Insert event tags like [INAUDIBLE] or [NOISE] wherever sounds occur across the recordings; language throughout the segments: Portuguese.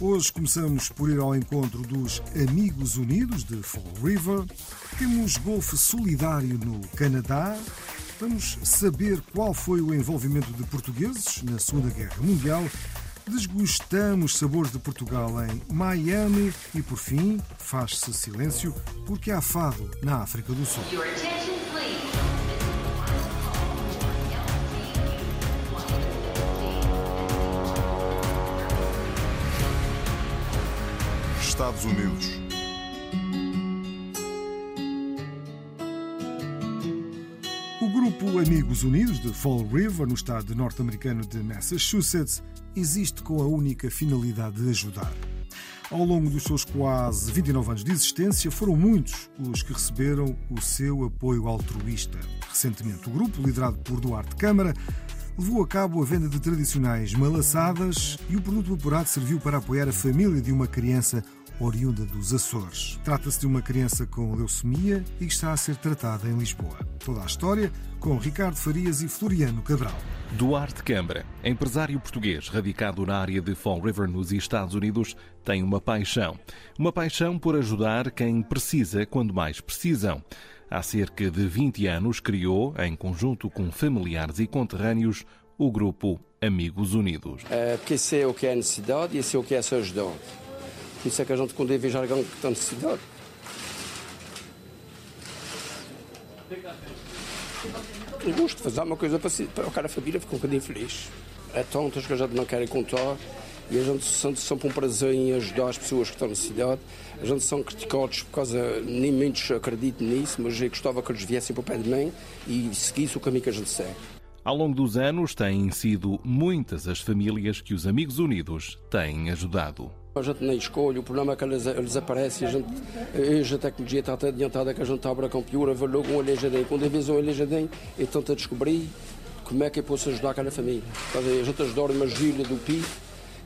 Hoje começamos por ir ao encontro dos Amigos Unidos de Fall River. Temos golfe solidário no Canadá. Vamos saber qual foi o envolvimento de portugueses na Segunda Guerra Mundial. Desgustamos sabores de Portugal em Miami e, por fim, faz-se silêncio porque há fado na África do Sul. Unidos. O grupo Amigos Unidos de Fall River, no estado norte-americano de Massachusetts, existe com a única finalidade de ajudar. Ao longo dos seus quase 29 anos de existência, foram muitos os que receberam o seu apoio altruísta. Recentemente, o grupo, liderado por Duarte Câmara, levou a cabo a venda de tradicionais malaçadas e o produto apurado serviu para apoiar a família de uma criança oriunda dos Açores. Trata-se de uma criança com leucemia e está a ser tratada em Lisboa. Toda a história com Ricardo Farias e Floriano Cabral. Duarte Câmara, empresário português radicado na área de Fall River, nos Estados Unidos, tem uma paixão. Uma paixão por ajudar quem precisa quando mais precisam. Há cerca de 20 anos criou, em conjunto com familiares e conterrâneos, o grupo Amigos Unidos. É, porque sei o que é necessidade e sei o que é ser ajudante. Por isso é que a gente, necessidade, eu gosto de fazer uma coisa para, para o cara a família ficar um bocadinho feliz. É tontas que a gente não quer contar e a gente sente sempre um prazer em ajudar as pessoas que estão necessidade. A gente são criticados por causa, nem muitos acreditam nisso, mas eu gostava que eles viessem para o pé de mim e seguissem o caminho que a gente segue. Ao longo dos anos, têm sido muitas as famílias que os Amigos Unidos têm ajudado. A gente nem escolhe, o problema é que eles, eles aparecem e a gente, hoje a tecnologia está tão adiantada que a gente abre a computer, vê logo um aleijadinho. Quando vejo um aleijadinho, eu tento descobrir como é que eu posso ajudar aquela família. A gente ajudou uma Júlia do PI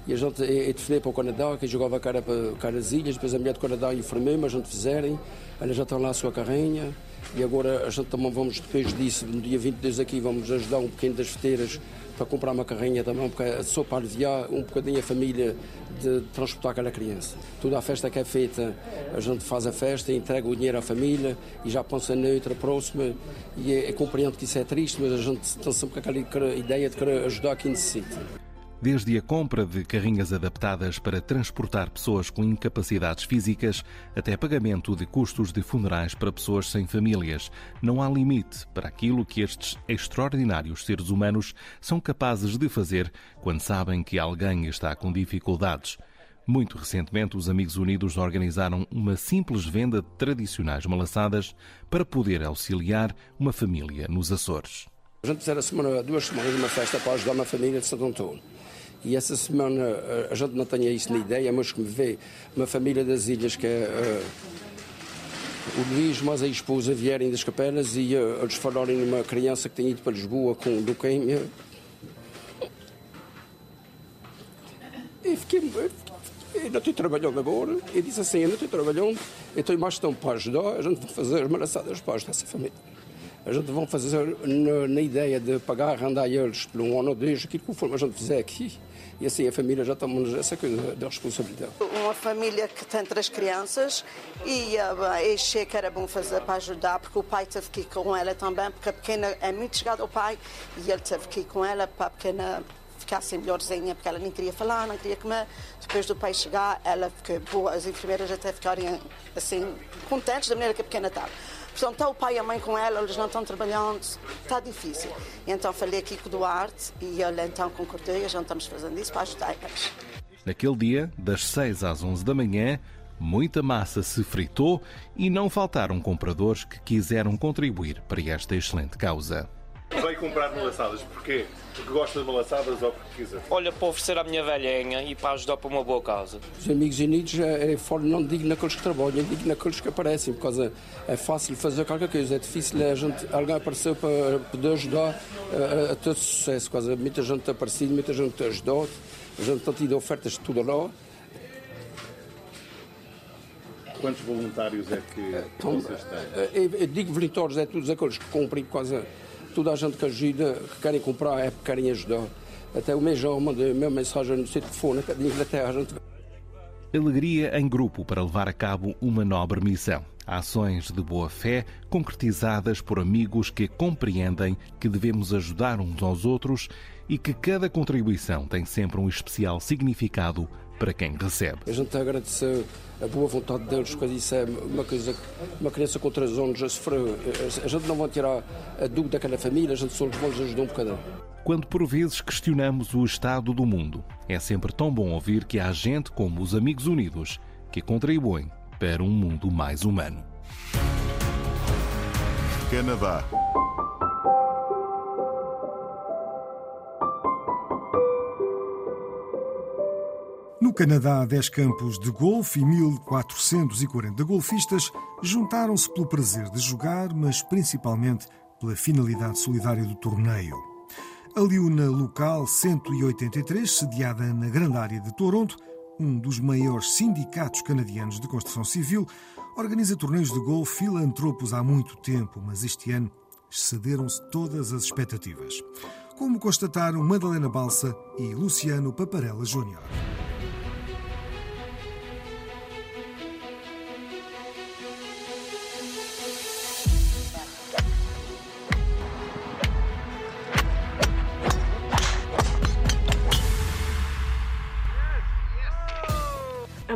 e a gente eu telefonei para o Canadá, que jogava cara para as ilhas, depois a mulher do Canadá informei-me, a gente fizerem, ela já está lá a sua carrinha e agora a gente também vamos, depois disso, no dia 22 aqui, vamos ajudar um pequeno das feteiras para comprar uma carrinha também, porque só para aliviar um bocadinho a família de transportar aquela criança. Toda a festa que é feita, a gente faz a festa, entrega o dinheiro à família e já pensa na outra próxima. E é, é compreendo que isso é triste, mas a gente tem sempre aquela ideia de querer ajudar quem necessita. Desde a compra de carrinhas adaptadas para transportar pessoas com incapacidades físicas até pagamento de custos de funerais para pessoas sem famílias, não há limite para aquilo que estes extraordinários seres humanos são capazes de fazer quando sabem que alguém está com dificuldades. Muito recentemente, os Amigos Unidos organizaram uma simples venda de tradicionais malaçadas para poder auxiliar uma família nos Açores. A gente fizeram a semana, duas semanas uma festa para ajudar uma família de Santo Antônio. E essa semana eh, a gente não tinha isso na ideia, mas que me vê uma família das ilhas que é eh, o Luís, mas a esposa vierem das capelas e eh, eles falarem numa criança que tem ido para Lisboa com leucemia. E fiquei. eu Eu não estou trabalhando agora. E disse assim: Eu não estou trabalhando, eu tenho mais tempo para ajudar. A gente vai fazer as malaçadas para ajudar essa família. A gente vai fazer na, ideia de pagar, arrendar eles por um ano ou dois, aquilo conforme a gente fizer aqui. E assim a família já toma essa coisa da responsabilidade. uma família que tem três crianças e uh, achei que era bom fazer para ajudar, porque o pai teve que ir com ela também, porque a pequena é muito chegada ao pai e ele teve que ir com ela para a pequena ficasse melhorzinha, porque ela nem queria falar, não queria comer. Depois do pai chegar, ela ficou boa, as enfermeiras até ficarem assim, contentes da maneira que a pequena estava. Portanto, está o pai e a mãe com ela, eles não estão trabalhando, está difícil. Então falei aqui com o Duarte e ele então concordou e gente estamos fazendo isso para ajudar eles. Naquele dia, das 6 às 11 da manhã, muita massa se fritou e não faltaram compradores que quiseram contribuir para esta excelente causa. Veio comprar malaçadas, porquê? Porque gosta de malaçadas ou porque quiser? Olha, para oferecer à minha velhinha e para ajudar para uma boa causa. Os Amigos Unidos é, é fora, não digo naqueles que trabalham, digo naqueles que aparecem, por causa é fácil fazer qualquer coisa, é difícil a gente, alguém aparecer para poder ajudar a, a ter sucesso, causa muita gente tem aparecido, muita gente ajudado, a gente tem tido ofertas de tudo lá. Quantos voluntários é que Então, vocês têm? eu, eu digo voluntários, é todos aqueles que comprem, por causa toda a gente que ajuda, que querem comprar, é porque querem ajudar. Até o mês mandei a minha mensagem no seu telefone, até de Inglaterra, gente Alegria em grupo para levar a cabo uma nobre missão. Ações de boa fé concretizadas por amigos que compreendem que devemos ajudar uns aos outros e que cada contribuição tem sempre um especial significado para quem recebe. A gente agradece a boa vontade deles, porque isso é uma coisa que uma criança com 3 anos já sofreu. A gente não vai tirar a dúvida daquela família, a gente só lhes vai ajudar um bocadinho. Quando por vezes questionamos o estado do mundo, é sempre tão bom ouvir que há gente como os Amigos Unidos que contribuem para um mundo mais humano. Canadá. Canadá, 10 campos de golfe e 1440 golfistas juntaram-se pelo prazer de jogar, mas principalmente pela finalidade solidária do torneio. A Liuna Local 183, sediada na grande área de Toronto, um dos maiores sindicatos canadianos de construção civil, organiza torneios de golfe filantropos há muito tempo, mas este ano excederam-se todas as expectativas. Como constataram Madalena Balsa e Luciano Paparella Júnior.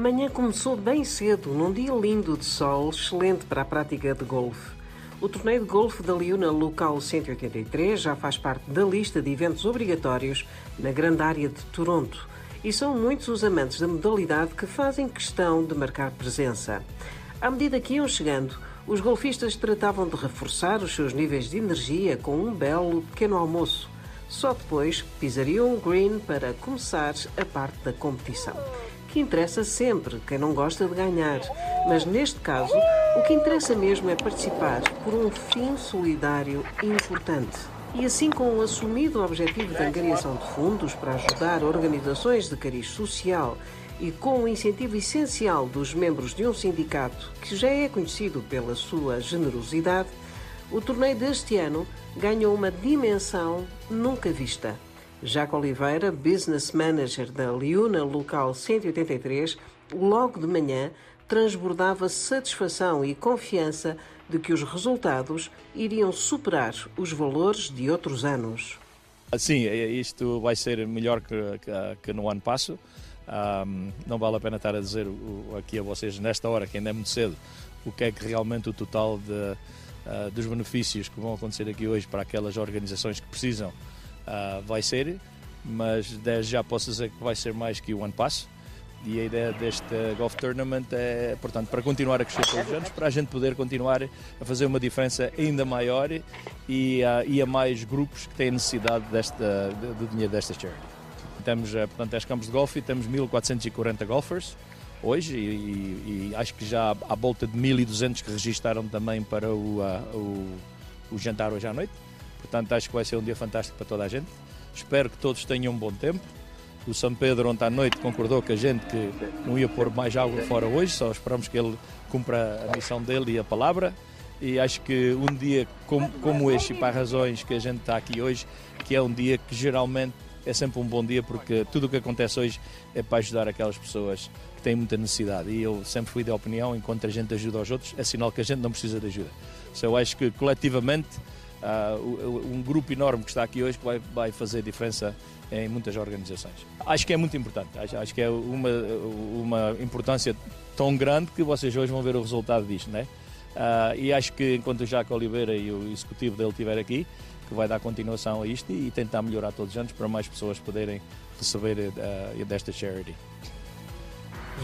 Manhã começou bem cedo, num dia lindo de sol, excelente para a prática de golfe. O torneio de golfe da Liuna Local 183 já faz parte da lista de eventos obrigatórios na grande área de Toronto e são muitos os amantes da modalidade que fazem questão de marcar presença. À medida que iam chegando, os golfistas tratavam de reforçar os seus níveis de energia com um belo pequeno almoço. Só depois pisariam o green para começar a parte da competição que interessa sempre quem não gosta de ganhar, mas neste caso o que interessa mesmo é participar por um fim solidário importante. E assim, com o assumido objetivo de angariação de fundos para ajudar organizações de cariz social e com o incentivo essencial dos membros de um sindicato que já é conhecido pela sua generosidade, o torneio deste ano ganhou uma dimensão nunca vista. Jaco Oliveira, Business Manager da Liuna Local 183, logo de manhã transbordava satisfação e confiança de que os resultados iriam superar os valores de outros anos. Sim, isto vai ser melhor que, que, que no ano passado. Um, não vale a pena estar a dizer aqui a vocês, nesta hora, que ainda é muito cedo, o que é que realmente o total de, uh, dos benefícios que vão acontecer aqui hoje para aquelas organizações que precisam Uh, vai ser, mas já posso dizer que vai ser mais que o ano passo. E a ideia deste Golf Tournament é, portanto, para continuar a crescer todos os anos, para a gente poder continuar a fazer uma diferença ainda maior e, uh, e a mais grupos que têm necessidade desta, do dinheiro desta charity. Temos, uh, portanto, 10 campos de golfe e temos 1440 golfers hoje e, e, acho que já há volta de 1200 que registaram também para o, o, o jantar hoje à noite. Portanto, acho que vai ser um dia fantástico para toda a gente. Espero que todos tenham um bom tempo. O São Pedro, ontem à noite, concordou com a gente que não ia pôr mais água fora hoje, só esperamos que ele cumpra a missão dele e a palavra. E acho que um dia como, como este, e para razões que a gente está aqui hoje, que é um dia que geralmente é sempre um bom dia, porque tudo o que acontece hoje é para ajudar aquelas pessoas que têm muita necessidade. E eu sempre fui da opinião, enquanto a gente ajuda aos outros, é sinal que a gente não precisa de ajuda. So, eu acho que coletivamente uh, um grupo enorme que está aqui hoje que vai, vai fazer diferença em muitas organizações. Acho que é muito importante, acho, acho que é uma, uma importância tão grande que vocês hoje vão ver o resultado disto, né? Uh, e acho que enquanto o Jaco Oliveira e o executivo dele estiver aqui, que vai dar continuação a isto e tentar melhorar todos os anos para mais pessoas poderem receber uh, desta charity.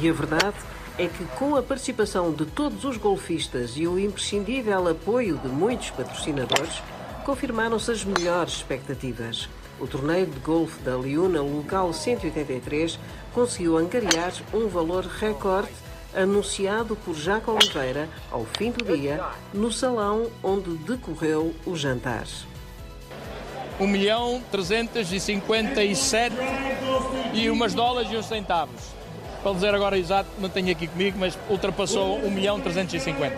E a verdade é que, com a participação de todos os golfistas e o imprescindível apoio de muitos patrocinadores, confirmaram-se as melhores expectativas. O torneio de golfe da Liuna Local 183 conseguiu angariar um valor recorde anunciado por Jaco Oliveira ao fim do dia no salão onde decorreu o jantar. 1 milhão 357 e umas dólares e uns centavos. Para dizer agora exato, não tenho aqui comigo, mas ultrapassou 1 milhão 350.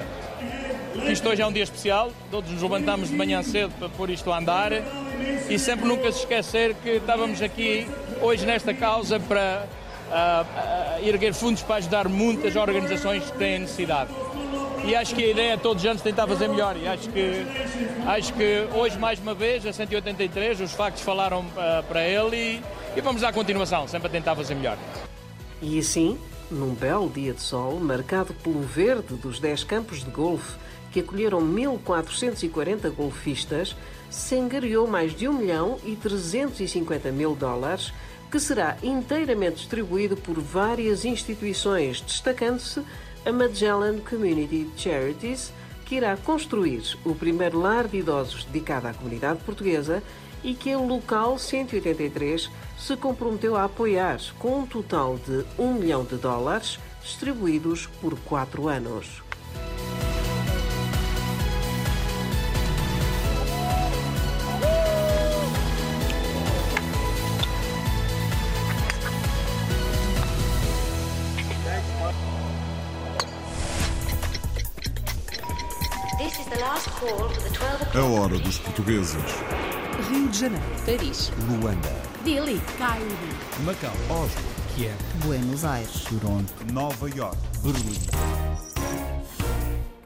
Isto hoje é um dia especial, todos nos levantamos de manhã cedo para pôr isto a andar e sempre nunca se esquecer que estávamos aqui hoje nesta causa para uh, uh, erguer fundos para ajudar muitas organizações que têm necessidade. E acho que a ideia é todos os anos tentar fazer melhor. E acho que, acho que hoje, mais uma vez, a 183, os factos falaram uh, para ele e, e vamos à continuação, sempre a tentar fazer melhor. E assim, num belo dia de sol, marcado pelo verde dos 10 campos de golfe que acolheram 1.440 golfistas, se angariou mais de 1 milhão e 350 mil dólares que será inteiramente distribuído por várias instituições, destacando-se a Magellan Community Charities, que irá construir o primeiro lar de idosos dedicado à comunidade portuguesa e que o local 183 se comprometeu a apoiar com um total de 1 milhão de dólares distribuídos por quatro anos. A hora dos portugueses. Rio de Janeiro. Paris. Luanda. Delhi. Cairo. Macau. Oslo. Kiev. Buenos Aires. Toronto. Nova York. Berlim.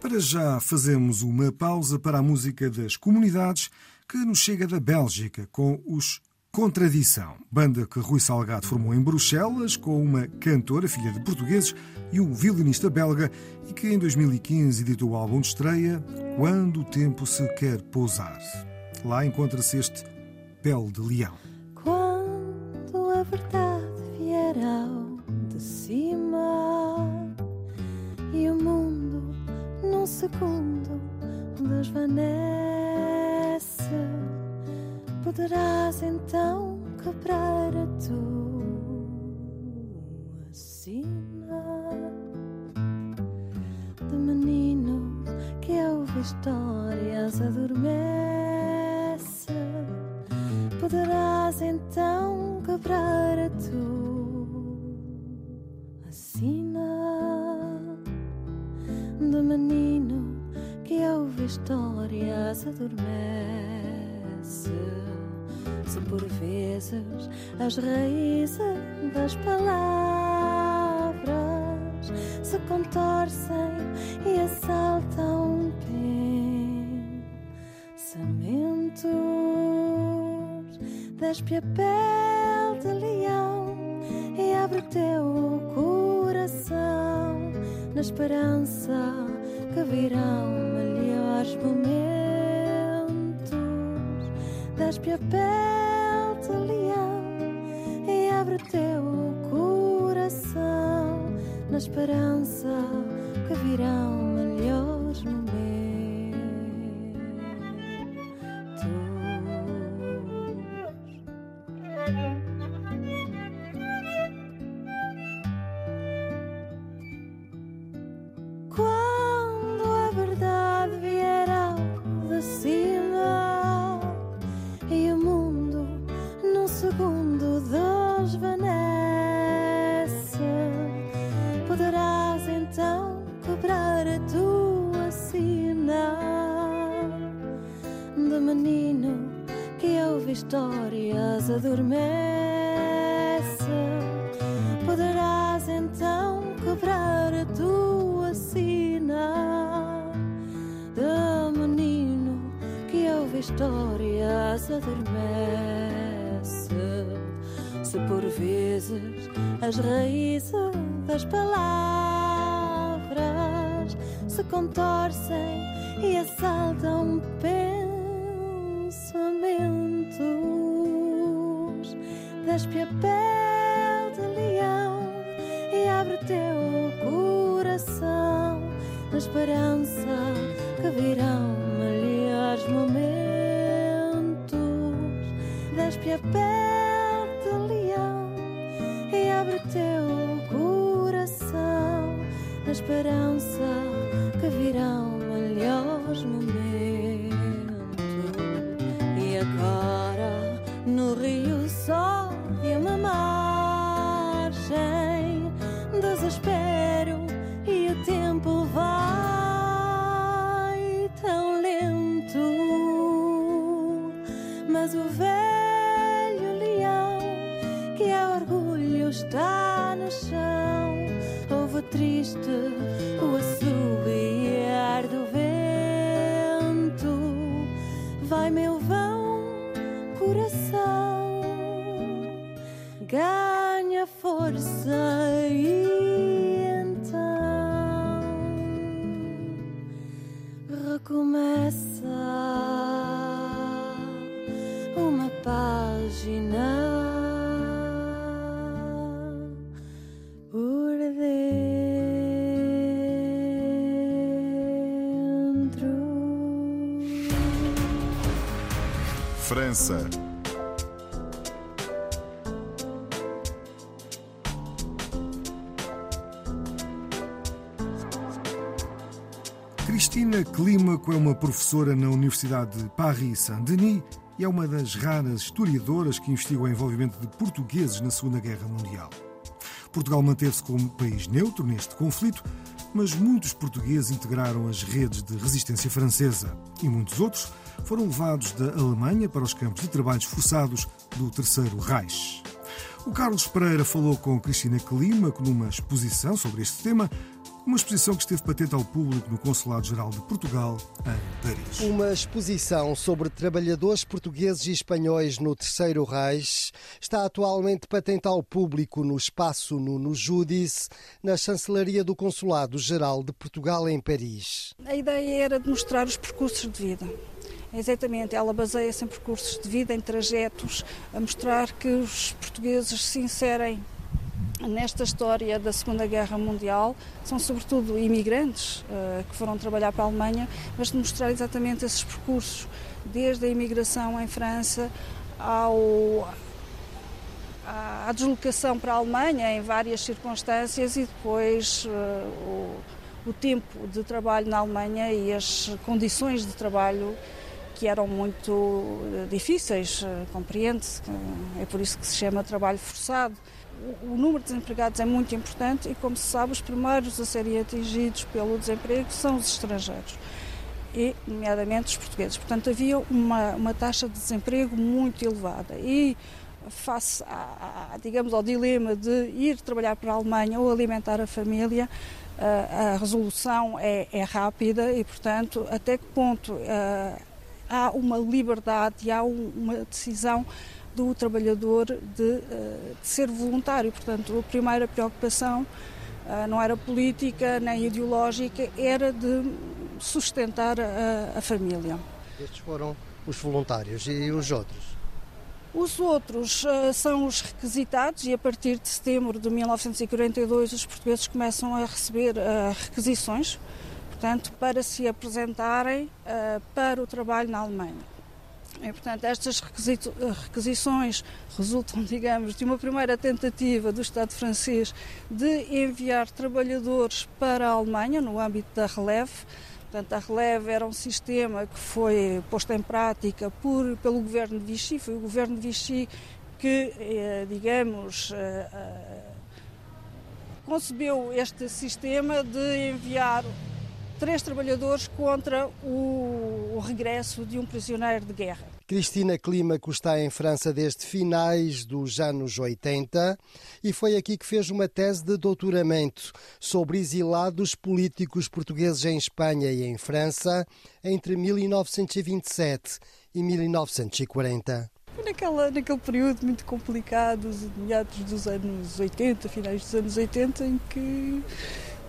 Para já fazemos uma pausa para a música das comunidades que nos chega da Bélgica com os Contradição, banda que Rui Salgado formou em Bruxelas com uma cantora, filha de portugueses, e um violinista belga e que em 2015 editou o álbum de estreia Quando o Tempo se Quer Pousar. Lá encontra-se este Pele de Leão. Verdade vier ao de cima. E o mundo num segundo desvanece. Poderás então quebrar a tua sina. De menino que ouve histórias adormece. Poderás então quebrar a tua sina de menino que ouve histórias adormece. Se por vezes as raízes das palavras se contorcem e assaltam pensamentos, despe a pele esperança que virão melhores momentos. Despe a pele de leão e abre teu coração na esperança que virão melhores momentos. Quando esperança que virão melhores momentos. Despe a pele de leão e abre teu coração na esperança que virão melhores momentos. O assobiar do vento. Vai, meu vão, coração, ganha força França. Cristina Clímaco é uma professora na Universidade de Paris-Saint-Denis e é uma das raras historiadoras que investigam o envolvimento de portugueses na Segunda Guerra Mundial. Portugal manteve-se como país neutro neste conflito, mas muitos portugueses integraram as redes de resistência francesa e muitos outros foram levados da Alemanha para os campos de trabalhos forçados do Terceiro Reich. O Carlos Pereira falou com Cristina Clímaco numa exposição sobre este tema, uma exposição que esteve patente ao público no Consulado-Geral de Portugal, em Paris. Uma exposição sobre trabalhadores portugueses e espanhóis no Terceiro Reich está atualmente patente ao público no espaço Nuno Judice, na chancelaria do Consulado-Geral de Portugal, em Paris. A ideia era de mostrar os percursos de vida. Exatamente, ela baseia-se em percursos de vida, em trajetos, a mostrar que os portugueses se inserem nesta história da Segunda Guerra Mundial. São sobretudo imigrantes uh, que foram trabalhar para a Alemanha, mas de mostrar exatamente esses percursos, desde a imigração em França ao, à deslocação para a Alemanha em várias circunstâncias e depois uh, o, o tempo de trabalho na Alemanha e as condições de trabalho que eram muito difíceis, compreende-se, é por isso que se chama trabalho forçado. O número de desempregados é muito importante e, como se sabe, os primeiros a serem atingidos pelo desemprego são os estrangeiros e, nomeadamente, os portugueses. Portanto, havia uma, uma taxa de desemprego muito elevada e, face, a, a, digamos, ao dilema de ir trabalhar para a Alemanha ou alimentar a família, a, a resolução é, é, rápida e, portanto, até que ponto há uma liberdade e há uma decisão do trabalhador de, de, ser voluntário. Portanto, a primeira preocupação não era política nem ideológica, era de sustentar a, a família. Estes foram os voluntários e os outros? Os outros uh, são os requisitados e a partir de setembro de 1942 os portugueses começam a receber uh, requisições portanto, para se apresentarem uh, para o trabalho na Alemanha. E, portanto, estas requisições resultam, [LAUGHS] digamos, de uma primeira tentativa do Estado francês de enviar trabalhadores para a Alemanha no âmbito da Releve. Portanto, a Releve era um sistema que foi posto em prática por, pelo governo de Vichy. Foi o governo de Vichy que, eh, digamos, eh, eh, concebeu este sistema de enviar três trabalhadores contra o, o, regresso de um prisioneiro de guerra. Cristina Clímaco está em França desde finais dos anos 80 e foi aqui que fez uma tese de doutoramento sobre exilados políticos portugueses em Espanha e em França entre 1927 e 1940. Naquela, naquele período muito complicado, meados dos anos 80, finais dos anos 80, em que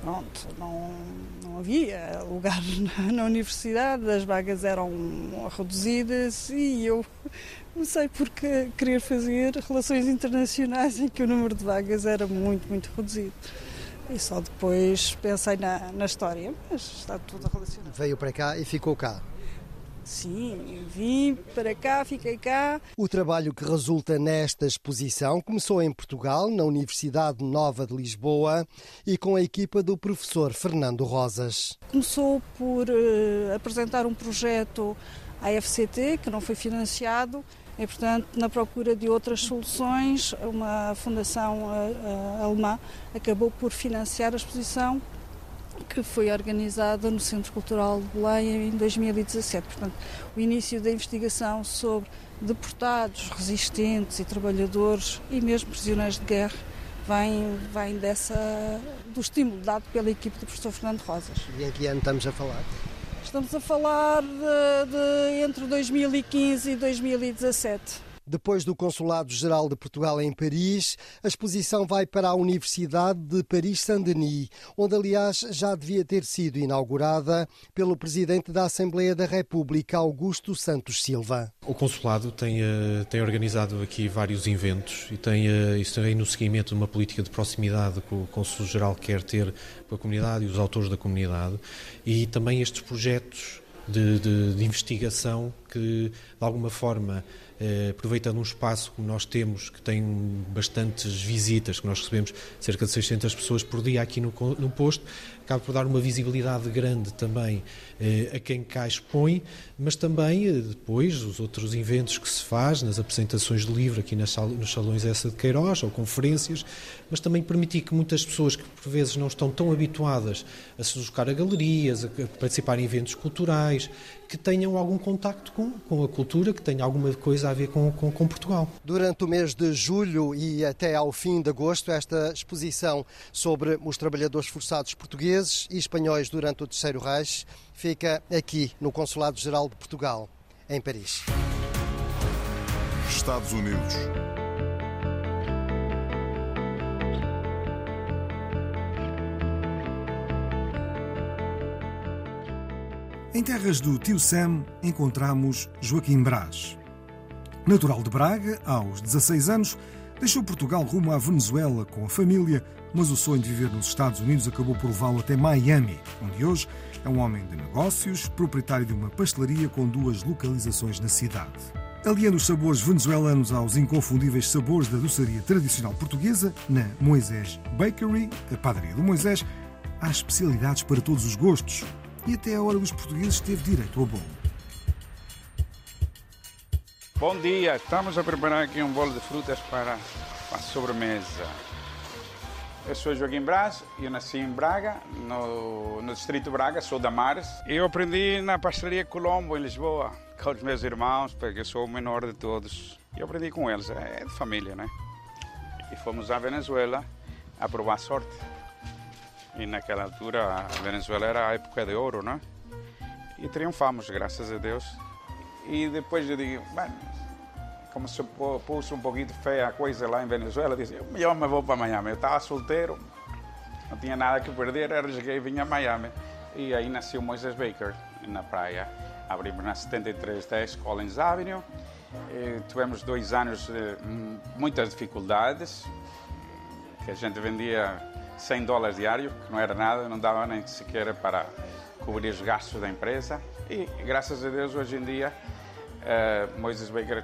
pronto, não, não havia lugar na, universidade, as vagas eram reduzidas e eu comecei por querer fazer relações internacionais em que o número de vagas era muito, muito reduzido. E só depois pensei na, na história, mas está tudo relacionado. Veio para cá e ficou cá? Sim, vim para cá, fiquei cá. O trabalho que resulta nesta exposição começou em Portugal, na Universidade Nova de Lisboa, e com a equipa do professor Fernando Rosas. Começou por uh, apresentar um projeto à FCT, que não foi financiado, e, portanto, na procura de outras soluções, uma fundação uh, uh, alemã acabou por financiar a exposição que foi organizada no Centro Cultural de Belém em 2017. Portanto, o início da investigação sobre deportados, resistentes e trabalhadores e mesmo prisioneiros de guerra vem, vem dessa, do estímulo dado pela equipe do professor Fernando Rosas. E em que ano estamos a falar? Estamos a falar de, de entre 2015 e 2017. Depois do Consulado-Geral de Portugal em Paris, a exposição vai para a Universidade de Paris-Saint-Denis, onde, aliás, já devia ter sido inaugurada pelo Presidente da Assembleia da República, Augusto Santos Silva. O Consulado tem, uh, tem organizado aqui vários eventos e tem uh, isso também no seguimento de uma política de proximidade que o Consul-Geral quer ter com a comunidade e os autores da comunidade e também estes projetos de, de, de investigação que, de alguma forma, eh, aproveitando um espaço que nós temos, que tem bastantes visitas, que nós recebemos cerca de 600 pessoas por dia aqui no, no posto, acaba por dar uma visibilidade grande também eh, a quem cá expõe, mas também eh, depois os outros eventos que se faz, nas apresentações de livro aqui nas, nos salões essa de Queiroz, ou conferências, mas também permitir que muitas pessoas que por vezes não estão tão habituadas a se deslocar a galerias, a participar em eventos culturais, que tenham algum contacto com, com a cultura, que tenham alguma coisa a ver com, com, com, Portugal. Durante o mês de julho e até ao fim de agosto, esta exposição sobre os trabalhadores forçados portugueses e espanhóis durante o Terceiro Reich fica aqui no Consulado-Geral de Portugal, em Paris. Estados Unidos. Em terras do tio Sam encontramos Joaquim Brás. Natural de Braga, aos 16 anos, deixou Portugal rumo à Venezuela com a família, mas o sonho de viver nos Estados Unidos acabou por levá-lo até Miami, onde hoje é um homem de negócios, proprietário de uma pastelaria com duas localizações na cidade. Aliando os sabores venezuelanos aos inconfundíveis sabores da doçaria tradicional portuguesa, na Moisés Bakery, a padaria do Moisés, há especialidades para todos os gostos, e até a hora dos portugueses teve direito ao bolo. Bom dia, estamos a preparar aqui um bolo de frutas para a sobremesa. Eu sou Joaquim Braz, eu nasci em Braga, no, no distrito Braga, sou da Mares. Eu aprendi na pastelaria Colombo, em Lisboa, com os meus irmãos, porque eu sou o menor de todos. Eu aprendi com eles, é de família, né? E fomos à Venezuela a provar sorte. E naquela altura a Venezuela era a época de ouro, né? E triunfamos, graças a Deus. E depois eu digo, como se pôs um pouquinho feia a coisa lá em Venezuela, eu disse, melhor me vou para Miami. Eu estava solteiro, não tinha nada que perder, arrisquei e vim a Miami. E aí nasceu Moisés Baker, na praia. Abrimos na 7310 Collins Avenue. E tivemos dois anos de muitas dificuldades, que a gente vendia 100 dólares diário, que não era nada, não dava nem sequer para cobrir os gastos da empresa. E graças a Deus hoje em dia uh, Moisés Baker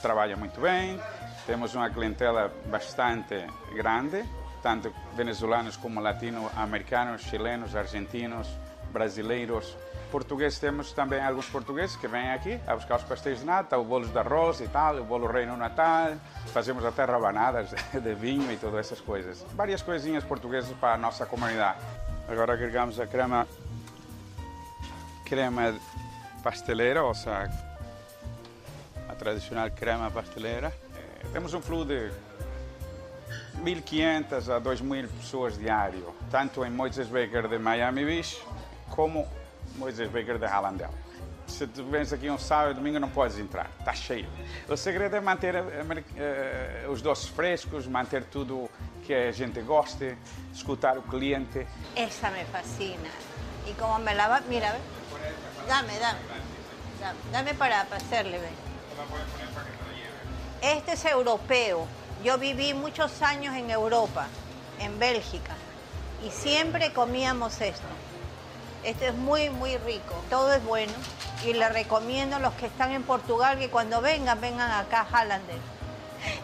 trabalha muito bem, temos uma clientela bastante grande, tanto venezuelanos como latino-americanos, chilenos, argentinos, brasileiros. Português temos também alguns portugueses que vêm aqui a buscar os pastéis de nata, os bolos de arroz e tal, o bolo rei no Natal. Fazemos até rabanadas de vinho e todas essas coisas. Várias coisinhas portuguesas para a nossa comunidade. Agora agregamos a crema, crema pasteleira, ou seja, tradicional crema pasteleira. Temos um fluxo de 1.500 a 2.000 pessoas diário, tanto em Moisés Baker de Miami Beach como Moisés Baker de Hallandale. Se tu vens aqui um sábado e domingo não podes entrar, está cheio. O segredo é manter uh, os doces frescos, manter tudo que a gente goste, escutar o cliente. Essa me fascina. E como me lava, mira, dame, dame, dame, dame para, hacerle, ve. Este es europeo. Yo viví muchos años en Europa, en Bélgica, y siempre comíamos esto. Esto es muy, muy rico. Todo es bueno. y les recomiendo a los que están en Portugal que cuando vengan, vengan acá a Hallander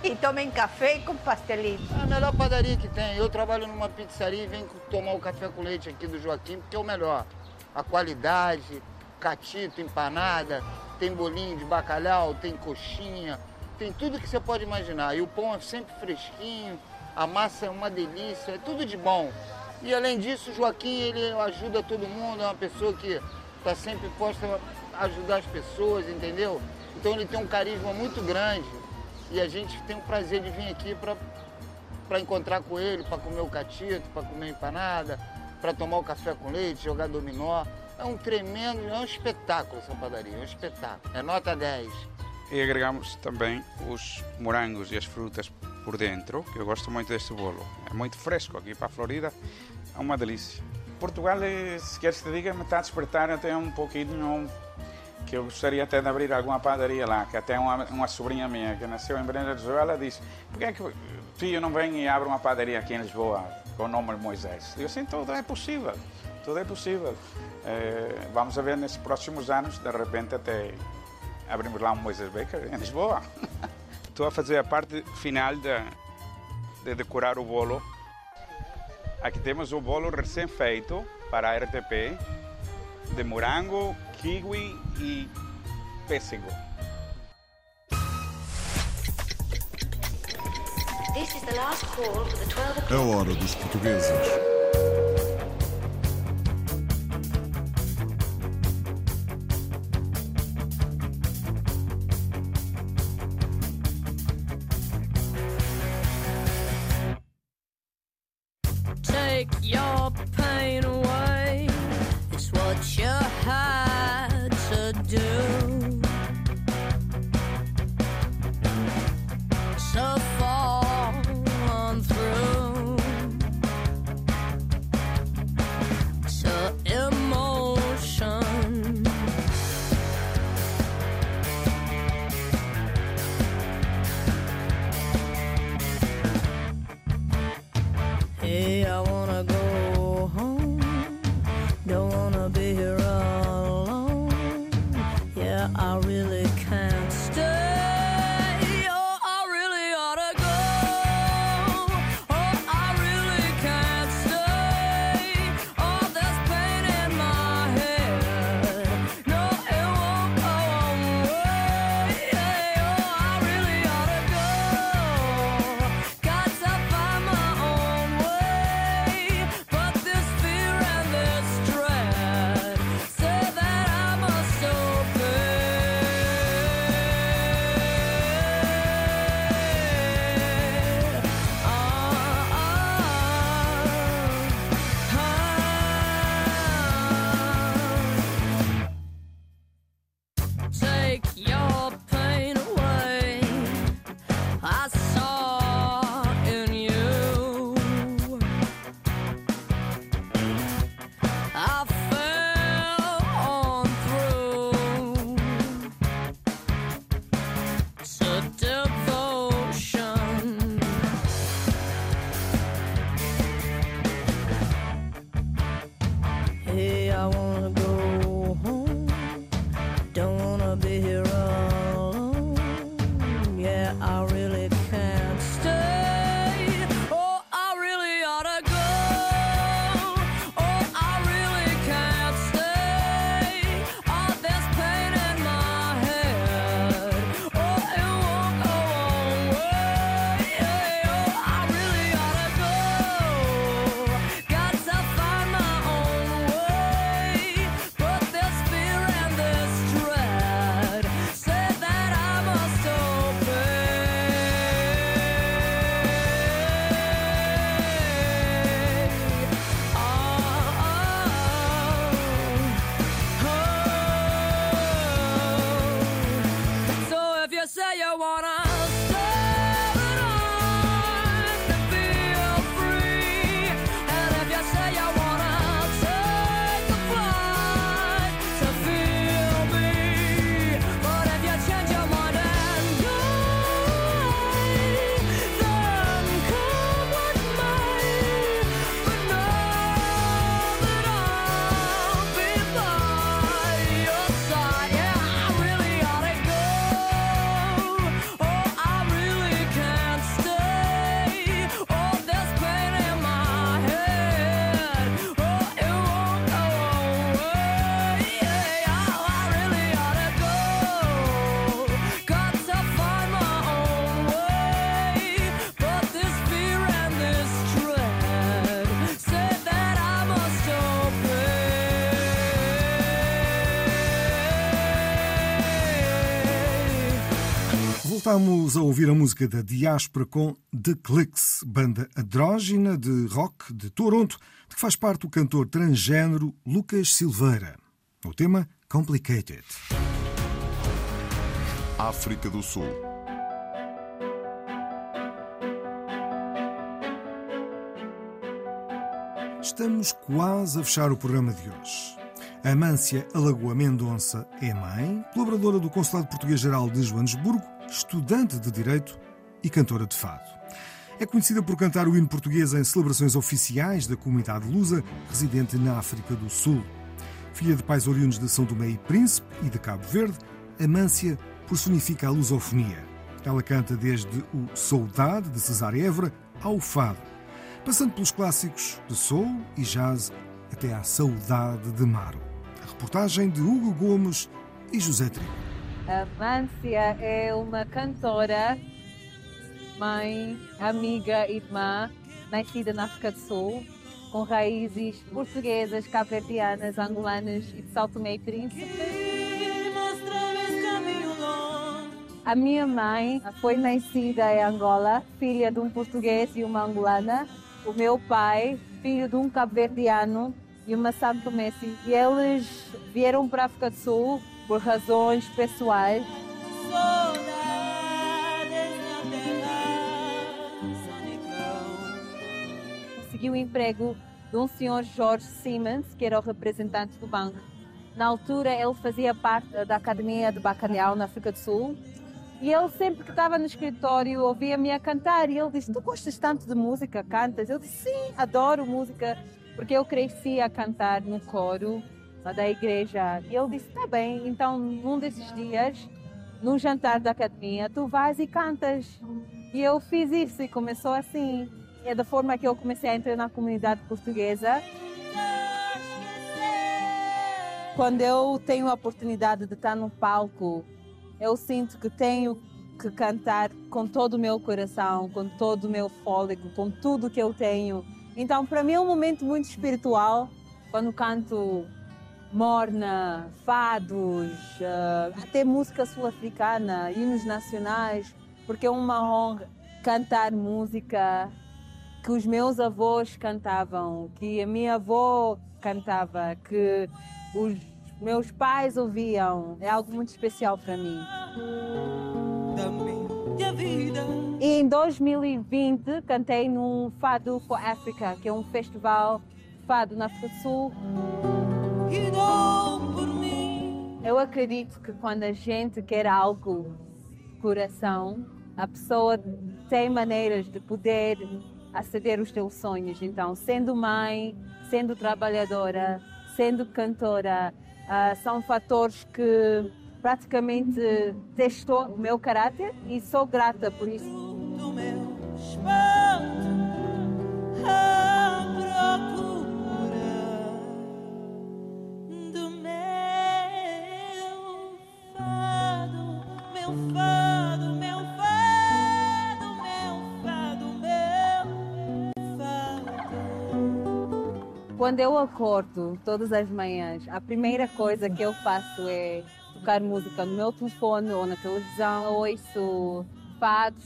e tomem café com pastelito. É a melhor padaria que tem. Eu trabalho numa pizzaria e venho tomar o café com leite aqui do Joaquim, porque é o melhor. A qualidade, catito, empanada, tem bolinho de bacalhau, tem coxinha, tem tudo que você pode imaginar. E o pão é sempre fresquinho, a massa é uma delícia, é tudo de bom. E além disso, o Joaquim ele ajuda todo mundo, é uma pessoa que está sempre posta a ajudar as pessoas, entendeu? Então ele tem um carisma muito grande e a gente tem o prazer de vir aqui para encontrar com ele, para comer o catito, para comer empanada, para tomar o café com leite, jogar dominó. É um tremendo, é um espetáculo essa padaria, é um espetáculo. É nota 10. E agregamos também os morangos e as frutas por dentro, que eu gosto muito deste bolo. É muito fresco aqui para a Florida, é uma delícia. Portugal, eh, se queres que te diga, me está a despertar até um pouquinho que eu gostaria até de abrir alguma padaria lá, que até uma, uma sobrinha minha que nasceu em Venezuela disse, por que é que o filho não vem e abre uma padaria aqui em Lisboa com o nome de Moisés? Eu assim, tudo é possível, tudo é possível. É, vamos ver nesses próximos anos, de repente até abrimos lá um Moisés Baker em Lisboa. [LAUGHS] Estou a fazer a parte final de, de decorar o bolo. Aqui temos o bolo recém-feito para a RTP, de morango, kiwi e pêssego. A hora dos portugueses. Estamos a ouvir a música da Diáspora com The Clicks, banda andrógina de rock de Toronto, de que faz parte o cantor transgênero Lucas Silveira. O tema Complicated. África do Sul. Estamos quase a fechar o programa de hoje. Amância Alagoa Mendonça é mãe, colaboradora do Consulado Português-Geral de Joanesburgo, estudante de Direito e cantora de fado. É conhecida por cantar o hino português em celebrações oficiais da comunidade lusa residente na África do Sul. Filha de pais oriundos de São Tomé e Príncipe e de Cabo Verde, Amância personifica a lusofonia. Ela canta desde o Saudade de Cesária Évora ao fado, passando pelos clássicos de soul e jazz até à Saudade de Maro. A reportagem de Hugo Gomes e José Trigo. Amância é uma cantora, mãe, amiga, irmã, nascida na África do Sul, com raízes portuguesas, cabo-verdianas, angolanas e de São Tomé e Príncipe. A minha mãe foi nascida em Angola, filha de um português e uma angolana. O meu pai, filho de um cabo-verdiano e uma santomense. E eles vieram para a África do Sul por razões pessoais. Consegui o emprego de um senhor Jorge Siemens, que era o representante do banco. Na altura, ele fazia parte da Academia de Bacalhau na África do Sul. E ele sempre que estava no escritório ouvia-me a cantar e ele disse: Tu gostas tanto de música, cantas? Eu disse: Sim, adoro música, porque eu cresci a cantar no coro da igreja. E ele disse: Tá bem, então num desses dias, num jantar da academia, tu vais e cantas. E eu fiz isso e começou assim. É da forma que eu comecei a entrar na comunidade portuguesa. Quando eu tenho a oportunidade de estar no palco, eu sinto que tenho que cantar com todo o meu coração, com todo o meu fôlego, com tudo que eu tenho. Então, para mim é um momento muito espiritual quando canto morna, fados, uh, até música sul-africana, hinos nacionais, porque é uma honra cantar música que os meus avós cantavam, que a minha avó cantava, que os meus pais ouviam. É algo muito especial para mim. E em 2020 cantei num Fado for Africa, que é um festival fado na África do Sul. Eu acredito que quando a gente quer algo coração, a pessoa tem maneiras de poder aceder os teus sonhos. Então, sendo mãe, sendo trabalhadora, sendo cantora, uh, são fatores que praticamente testou o meu caráter e sou grata por isso. Quando eu acordo todas as manhãs, a primeira coisa que eu faço é tocar música no meu telefone ou na televisão. Eu ouço fados,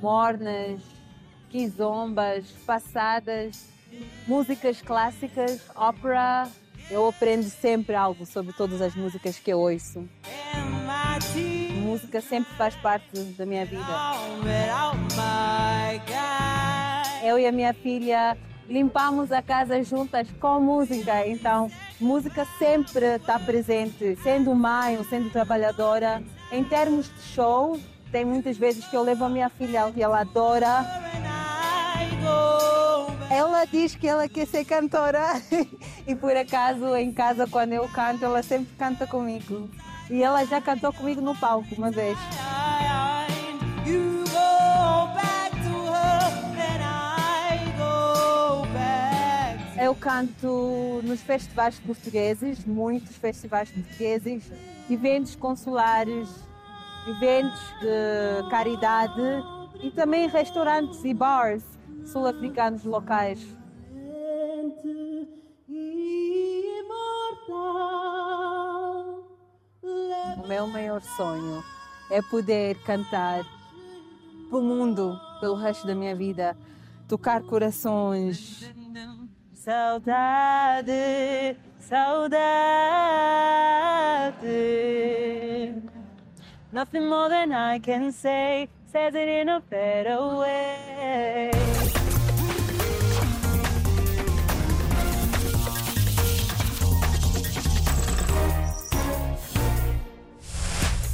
mornas, quizombas, passadas, músicas clássicas, ópera. Eu aprendo sempre algo sobre todas as músicas que eu ouço. Música sempre faz parte da minha vida. Eu e a minha filha limpamos a casa juntas com música. Então, música sempre está presente, sendo mãe ou sendo trabalhadora. Em termos de show, tem muitas vezes que eu levo a minha filha e ela adora. Ela diz que ela quer ser cantora [LAUGHS] e por acaso em casa quando eu canto ela sempre canta comigo. E ela já cantou comigo no palco uma vez. Eu canto nos festivais portugueses, muitos festivais portugueses, eventos consulares, eventos de caridade e também restaurantes e bars sul-africanos locais. Meu maior sonho é poder cantar para o mundo pelo resto da minha vida, tocar corações. Saudade, saudade. Nothing more than I can say says it in a better way.